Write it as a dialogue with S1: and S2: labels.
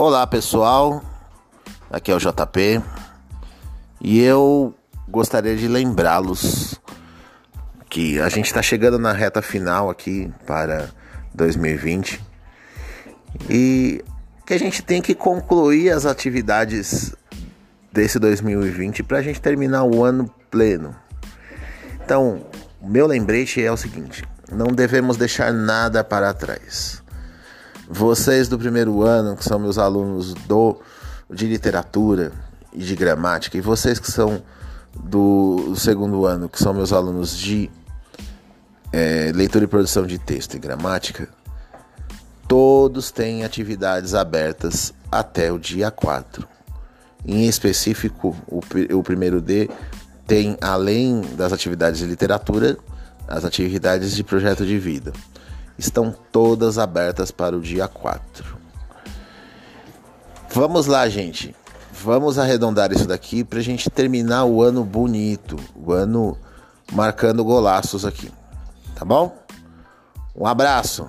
S1: Olá pessoal, aqui é o JP e eu gostaria de lembrá-los que a gente está chegando na reta final aqui para 2020 e que a gente tem que concluir as atividades desse 2020 para a gente terminar o ano pleno. Então, meu lembrete é o seguinte: não devemos deixar nada para trás. Vocês do primeiro ano, que são meus alunos do de literatura e de gramática, e vocês que são do segundo ano, que são meus alunos de é, leitura e produção de texto e gramática, todos têm atividades abertas até o dia 4. Em específico, o, o primeiro D tem, além das atividades de literatura, as atividades de projeto de vida estão todas abertas para o dia 4. Vamos lá, gente. Vamos arredondar isso daqui para a gente terminar o ano bonito, o ano marcando golaços aqui. Tá bom? Um abraço.